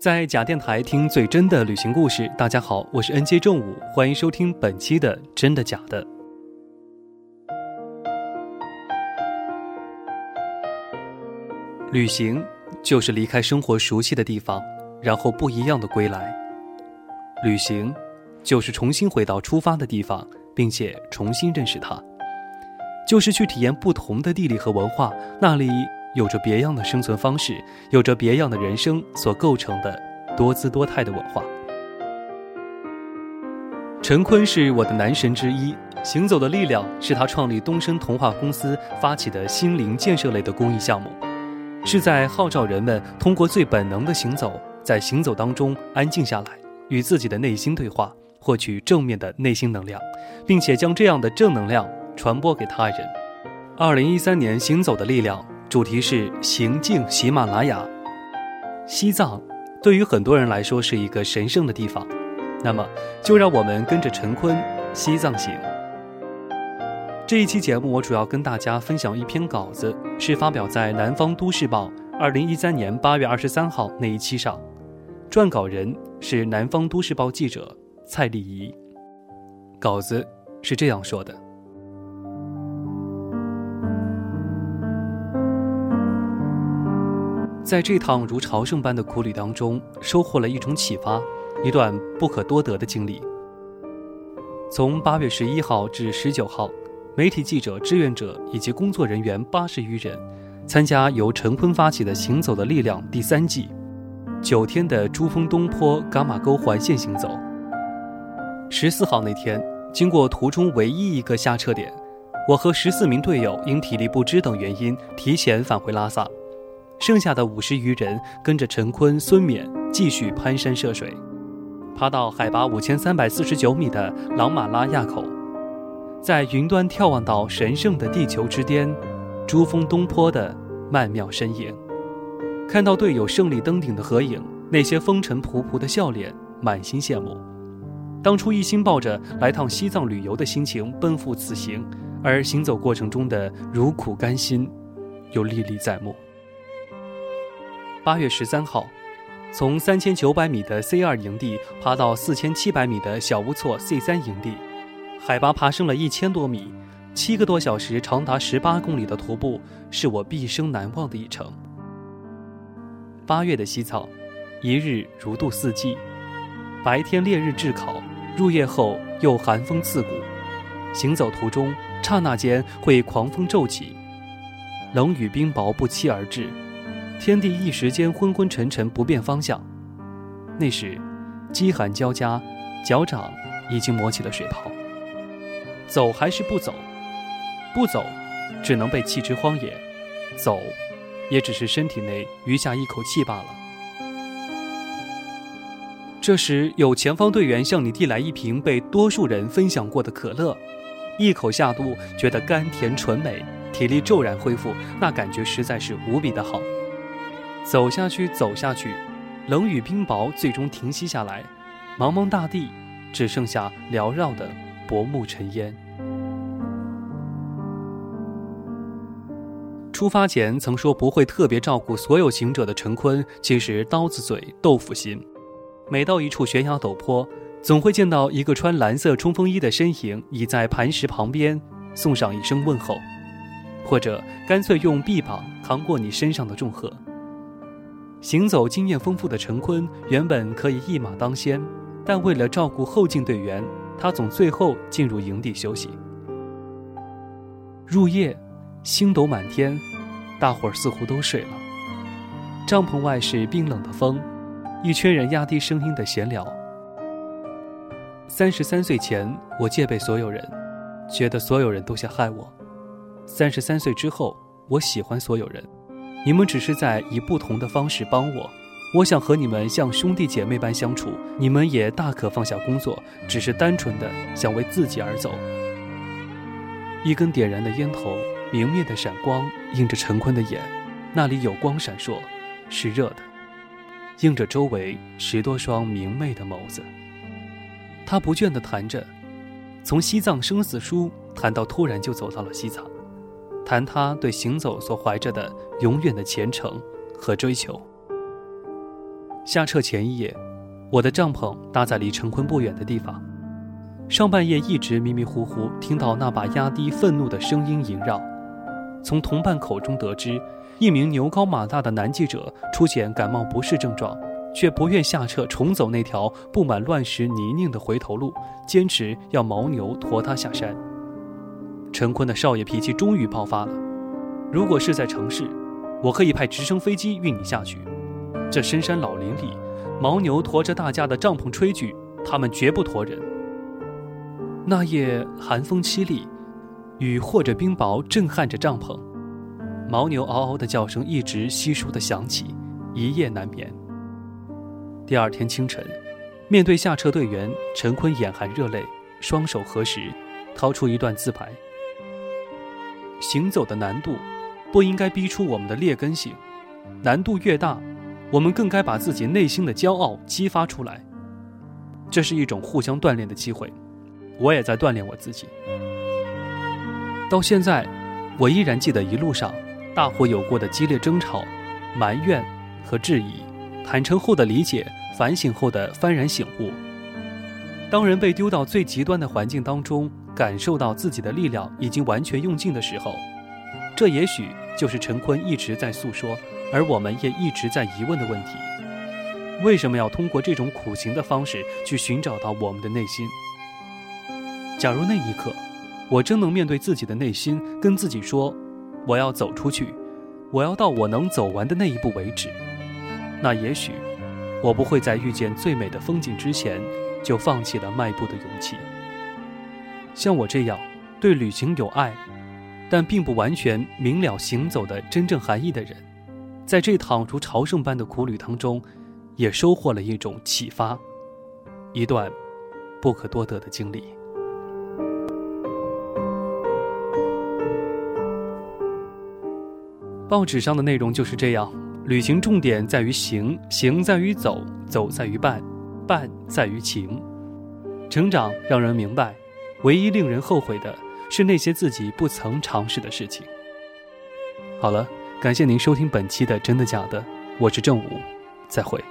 在假电台听最真的旅行故事。大家好，我是 NJ 正午，欢迎收听本期的真的假的。旅行就是离开生活熟悉的地方，然后不一样的归来。旅行就是重新回到出发的地方，并且重新认识它，就是去体验不同的地理和文化，那里。有着别样的生存方式，有着别样的人生所构成的多姿多态的文化。陈坤是我的男神之一，行走的力量是他创立东升童话公司发起的心灵建设类的公益项目，是在号召人们通过最本能的行走，在行走当中安静下来，与自己的内心对话，获取正面的内心能量，并且将这样的正能量传播给他人。二零一三年，行走的力量。主题是行进喜马拉雅，西藏对于很多人来说是一个神圣的地方，那么就让我们跟着陈坤西藏行。这一期节目我主要跟大家分享一篇稿子，是发表在《南方都市报》二零一三年八月二十三号那一期上，撰稿人是南方都市报记者蔡丽仪，稿子是这样说的。在这趟如朝圣般的苦旅当中，收获了一种启发，一段不可多得的经历。从八月十一号至十九号，媒体记者、志愿者以及工作人员八十余人，参加由陈坤发起的“行走的力量”第三季九天的珠峰东坡伽马沟环线行走。十四号那天，经过途中唯一一个下撤点，我和十四名队友因体力不支等原因提前返回拉萨。剩下的五十余人跟着陈坤、孙冕继续攀山涉水，爬到海拔五千三百四十九米的朗玛拉垭口，在云端眺望到神圣的地球之巅，珠峰东坡的曼妙身影，看到队友胜利登顶的合影，那些风尘仆仆的笑脸，满心羡慕。当初一心抱着来趟西藏旅游的心情奔赴此行，而行走过程中的如苦甘心，又历历在目。八月十三号，从三千九百米的 C 二营地爬到四千七百米的小乌措 C 三营地，海拔爬升了一千多米，七个多小时、长达十八公里的徒步，是我毕生难忘的一程。八月的西藏，一日如度四季，白天烈日炙烤，入夜后又寒风刺骨，行走途中刹那间会狂风骤起，冷雨冰雹不期而至。天地一时间昏昏沉沉，不辨方向。那时，饥寒交加，脚掌已经磨起了水泡。走还是不走？不走，只能被弃之荒野；走，也只是身体内余下一口气罢了。这时，有前方队员向你递来一瓶被多数人分享过的可乐，一口下肚，觉得甘甜醇美，体力骤然恢复，那感觉实在是无比的好。走下去，走下去，冷雨冰雹最终停息下来，茫茫大地只剩下缭绕的薄暮尘烟。出发前曾说不会特别照顾所有行者的陈坤，其实刀子嘴豆腐心。每到一处悬崖陡坡，总会见到一个穿蓝色冲锋衣的身影倚在磐石旁边，送上一声问候，或者干脆用臂膀扛过你身上的重荷。行走经验丰富的陈坤原本可以一马当先，但为了照顾后进队员，他总最后进入营地休息。入夜，星斗满天，大伙儿似乎都睡了。帐篷外是冰冷的风，一群人压低声音的闲聊。三十三岁前，我戒备所有人，觉得所有人都想害我；三十三岁之后，我喜欢所有人。你们只是在以不同的方式帮我，我想和你们像兄弟姐妹般相处。你们也大可放下工作，只是单纯的想为自己而走。一根点燃的烟头，明灭的闪光映着陈坤的眼，那里有光闪烁，是热的，映着周围十多双明媚的眸子。他不倦地谈着，从西藏生死书谈到突然就走到了西藏。谈他对行走所怀着的永远的虔诚和追求。下撤前一夜，我的帐篷搭在离陈坤不远的地方。上半夜一直迷迷糊糊听到那把压低愤怒的声音萦绕，从同伴口中得知，一名牛高马大的男记者出现感冒不适症状，却不愿下撤重走那条布满乱石泥泞的回头路，坚持要牦牛驮他下山。陈坤的少爷脾气终于爆发了，如果是在城市，我可以派直升飞机运你下去。这深山老林里，牦牛驮着大家的帐篷炊具，他们绝不驮人。那夜寒风凄厉，雨或者冰雹震撼着帐篷，牦牛嗷嗷的叫声一直稀疏的响起，一夜难眠。第二天清晨，面对下车队员，陈坤眼含热泪，双手合十，掏出一段自白：行走的难度，不应该逼出我们的劣根性，难度越大，我们更该把自己内心的骄傲激发出来。这是一种互相锻炼的机会。我也在锻炼我自己。到现在，我依然记得一路上大伙有过的激烈争吵、埋怨和质疑，坦诚后的理解，反省后的幡然醒悟。当人被丢到最极端的环境当中，感受到自己的力量已经完全用尽的时候，这也许就是陈坤一直在诉说，而我们也一直在疑问的问题：为什么要通过这种苦行的方式去寻找到我们的内心？假如那一刻，我真能面对自己的内心，跟自己说：“我要走出去，我要到我能走完的那一步为止。”那也许，我不会在遇见最美的风景之前，就放弃了迈步的勇气。像我这样对旅行有爱，但并不完全明了行走的真正含义的人，在这趟如朝圣般的苦旅当中，也收获了一种启发，一段不可多得的经历。报纸上的内容就是这样。旅行重点在于行，行在于走，走在于伴，伴在于情。成长让人明白，唯一令人后悔的是那些自己不曾尝试的事情。好了，感谢您收听本期的《真的假的》，我是正午，再会。